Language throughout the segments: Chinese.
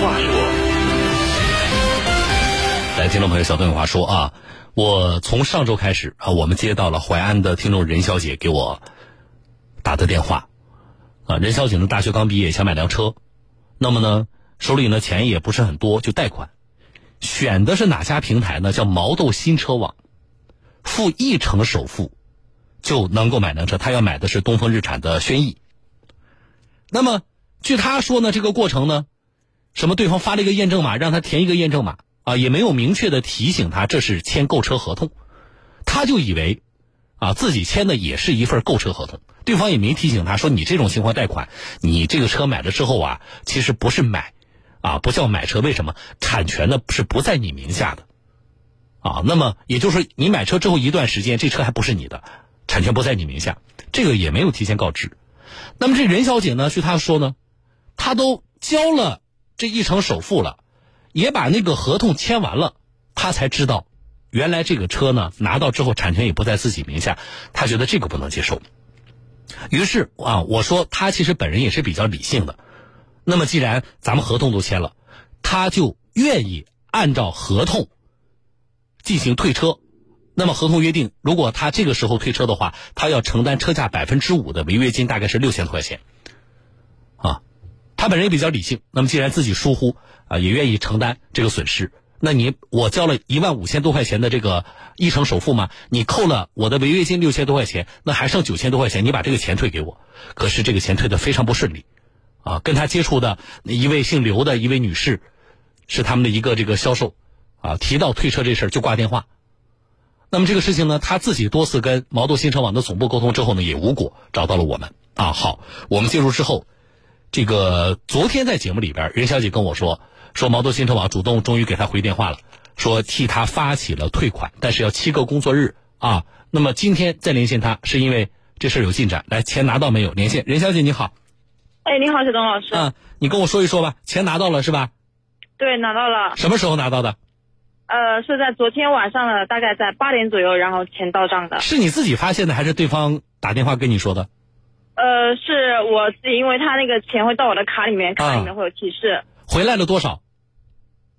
话说，来，听众朋友，小邓有话说啊！我从上周开始啊，我们接到了淮安的听众任小姐给我打的电话啊。任小姐呢，大学刚毕业，想买辆车，那么呢，手里呢钱也不是很多，就贷款，选的是哪家平台呢？叫毛豆新车网，付一成首付就能够买辆车。她要买的是东风日产的轩逸。那么，据她说呢，这个过程呢，什么对方发了一个验证码，让他填一个验证码。啊，也没有明确的提醒他这是签购车合同，他就以为，啊自己签的也是一份购车合同。对方也没提醒他说，你这种情况贷款，你这个车买了之后啊，其实不是买，啊不叫买车，为什么？产权呢是不在你名下的，啊，那么也就是说，你买车之后一段时间，这车还不是你的，产权不在你名下，这个也没有提前告知。那么这任小姐呢，据她说呢，她都交了这一成首付了。也把那个合同签完了，他才知道，原来这个车呢拿到之后产权也不在自己名下，他觉得这个不能接受。于是啊，我说他其实本人也是比较理性的。那么既然咱们合同都签了，他就愿意按照合同进行退车。那么合同约定，如果他这个时候退车的话，他要承担车价百分之五的违约金，大概是六千多块钱。啊，他本人也比较理性。那么既然自己疏忽。啊，也愿意承担这个损失。那你我交了一万五千多块钱的这个一成首付嘛？你扣了我的违约金六千多块钱，那还剩九千多块钱，你把这个钱退给我。可是这个钱退的非常不顺利，啊，跟他接触的一位姓刘的一位女士，是他们的一个这个销售，啊，提到退车这事儿就挂电话。那么这个事情呢，他自己多次跟毛豆新车网的总部沟通之后呢，也无果，找到了我们。啊，好，我们进入之后，这个昨天在节目里边，任小姐跟我说。说毛豆新车网主动终于给她回电话了，说替她发起了退款，但是要七个工作日啊。那么今天再连线她，是因为这事儿有进展。来，钱拿到没有？连线任小姐你好。哎，你好，小东老师。嗯，你跟我说一说吧。钱拿到了是吧？对，拿到了。什么时候拿到的？呃，是在昨天晚上的，大概在八点左右，然后钱到账的。是你自己发现的，还是对方打电话跟你说的？呃，是我自己，因为他那个钱会到我的卡里面，卡里面会有提示。回来了多少？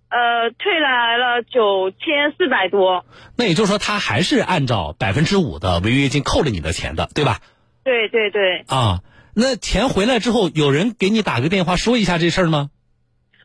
呃，退来了九千四百多。那也就是说，他还是按照百分之五的违约金扣了你的钱的，对吧？对对对。啊，那钱回来之后，有人给你打个电话说一下这事儿吗？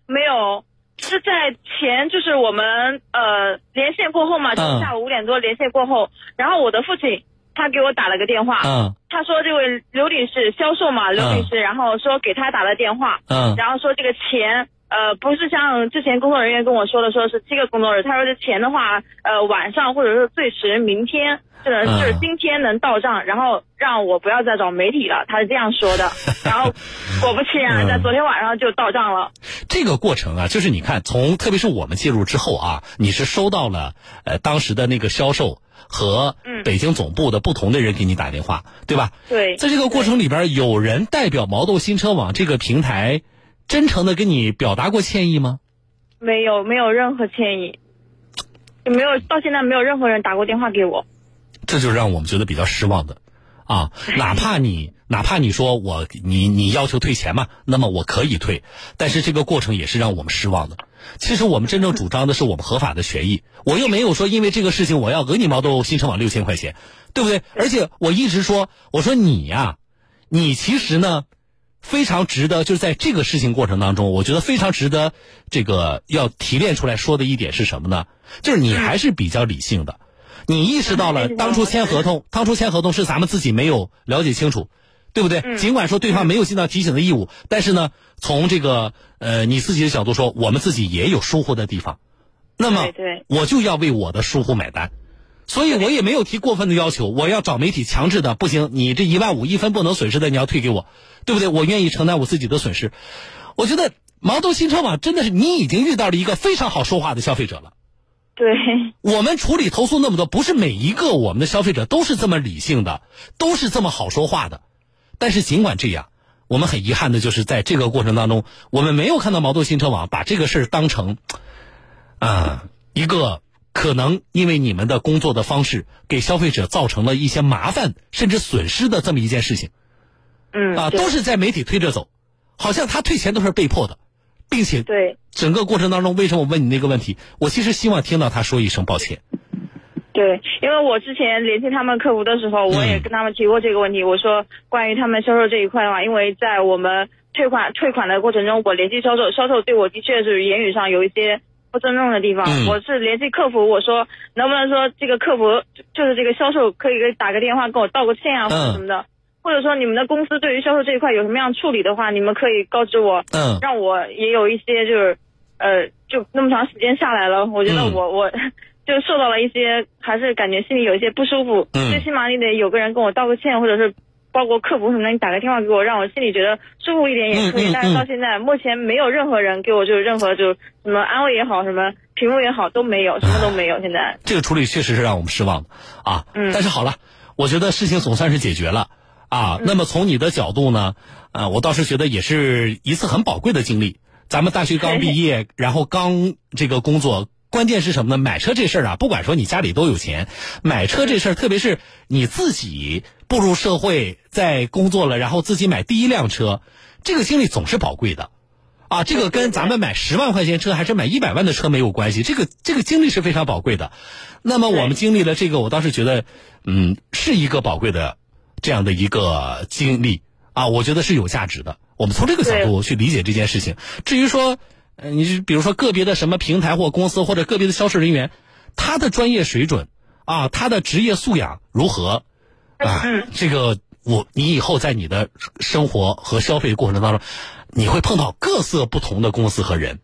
没有，是在前，就是我们呃连线过后嘛，就下午五点多连线过后，然后我的父亲他给我打了个电话，嗯，他说这位刘女士销售嘛，刘女士，然后说给他打了电话，嗯，然后说这个钱。呃，不是像之前工作人员跟我说的，说是七个工作日。他说这钱的话，呃，晚上或者是最迟明天，就是就是今天能到账，然后让我不要再找媒体了。他是这样说的。然后果不其然，在昨天晚上就到账了。这个过程啊，就是你看，从特别是我们介入之后啊，你是收到了呃当时的那个销售和北京总部的不同的人给你打电话，对吧？对。在这个过程里边，有人代表毛豆新车网这个平台。真诚的跟你表达过歉意吗？没有，没有任何歉意，也没有到现在没有任何人打过电话给我。这就让我们觉得比较失望的，啊，哪怕你哪怕你说我你你要求退钱嘛，那么我可以退，但是这个过程也是让我们失望的。其实我们真正主张的是我们合法的权益，我又没有说因为这个事情我要讹你毛豆新城网六千块钱，对不对？而且我一直说，我说你呀，你其实呢。非常值得，就是在这个事情过程当中，我觉得非常值得这个要提炼出来说的一点是什么呢？就是你还是比较理性的，你意识到了当初签合同，当初签合同是咱们自己没有了解清楚，对不对？尽管说对方没有尽到提醒的义务，但是呢，从这个呃你自己的角度说，我们自己也有疏忽的地方，那么我就要为我的疏忽买单。所以我也没有提过分的要求，我要找媒体强制的，不行，你这一万五一分不能损失的，你要退给我，对不对？我愿意承担我自己的损失。我觉得毛豆新车网真的是你已经遇到了一个非常好说话的消费者了。对，我们处理投诉那么多，不是每一个我们的消费者都是这么理性的，都是这么好说话的。但是尽管这样，我们很遗憾的就是在这个过程当中，我们没有看到毛豆新车网把这个事儿当成啊一个。可能因为你们的工作的方式给消费者造成了一些麻烦甚至损失的这么一件事情，嗯啊，都是在媒体推着走，好像他退钱都是被迫的，并且对整个过程当中，为什么我问你那个问题？我其实希望听到他说一声抱歉。对，因为我之前联系他们客服的时候，我也跟他们提过这个问题。我说关于他们销售这一块的话，因为在我们退款退款的过程中，我联系销售，销售对我的确是言语上有一些不尊重的地方。我是联系客服，我说能不能说这个客服就是这个销售可以给打个电话跟我道个歉啊，或者什么的，或者说你们的公司对于销售这一块有什么样处理的话，你们可以告知我，嗯，让我也有一些就是呃，就那么长时间下来了，我觉得我我。就受到了一些，还是感觉心里有一些不舒服。嗯。最起码你得有个人跟我道个歉，或者是包括客服什么的，你打个电话给我，让我心里觉得舒服一点也可以。但是到现在，目前没有任何人给我就是任何就什么安慰也好，什么评论也好都没有，什么都没有。现在这个处理确实是让我们失望的啊。嗯。但是好了，我觉得事情总算是解决了啊。那么从你的角度呢，呃，我倒是觉得也是一次很宝贵的经历。咱们大学刚毕业，然后刚这个工作。关键是什么呢？买车这事儿啊，不管说你家里多有钱，买车这事儿，特别是你自己步入社会，在工作了，然后自己买第一辆车，这个经历总是宝贵的，啊，这个跟咱们买十万块钱车还是买一百万的车没有关系，这个这个经历是非常宝贵的。那么我们经历了这个，我倒是觉得，嗯，是一个宝贵的这样的一个经历啊，我觉得是有价值的。我们从这个角度去理解这件事情。至于说。嗯，你是比如说个别的什么平台或公司或者个别的销售人员，他的专业水准啊，他的职业素养如何啊？这个我你以后在你的生活和消费过程当中，你会碰到各色不同的公司和人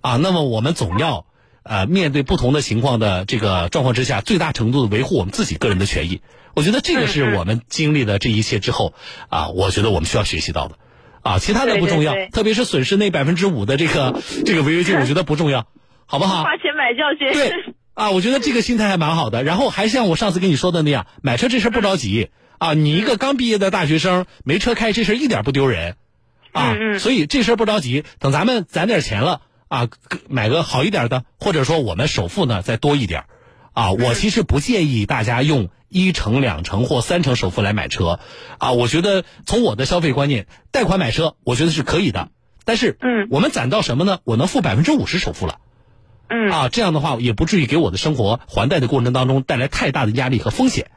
啊。那么我们总要呃面对不同的情况的这个状况之下，最大程度的维护我们自己个人的权益。我觉得这个是我们经历了这一切之后啊，我觉得我们需要学习到的。啊，其他的不重要，特别是损失那百分之五的这个 这个违约金，我觉得不重要，好不好？花钱买教训。对啊，我觉得这个心态还蛮好的。然后还像我上次跟你说的那样，买车这事不着急啊。你一个刚毕业的大学生没车开，这事一点不丢人啊。所以这事不着急，等咱们攒点钱了啊，买个好一点的，或者说我们首付呢再多一点啊。我其实不建议大家用。一成、两成或三成首付来买车，啊，我觉得从我的消费观念，贷款买车，我觉得是可以的。但是，嗯，我们攒到什么呢？我能付百分之五十首付了，嗯，啊，这样的话也不至于给我的生活还贷的过程当中带来太大的压力和风险，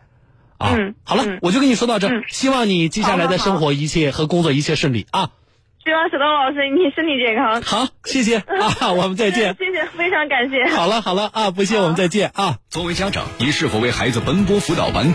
啊，好了，我就跟你说到这，希望你接下来的生活一切和工作一切顺利啊。希望小东老师你身体健康。好，谢谢 啊，我们再见。谢谢，非常感谢。好了好了啊，不谢，我们再见啊。作为家长，你是否为孩子奔波辅导班？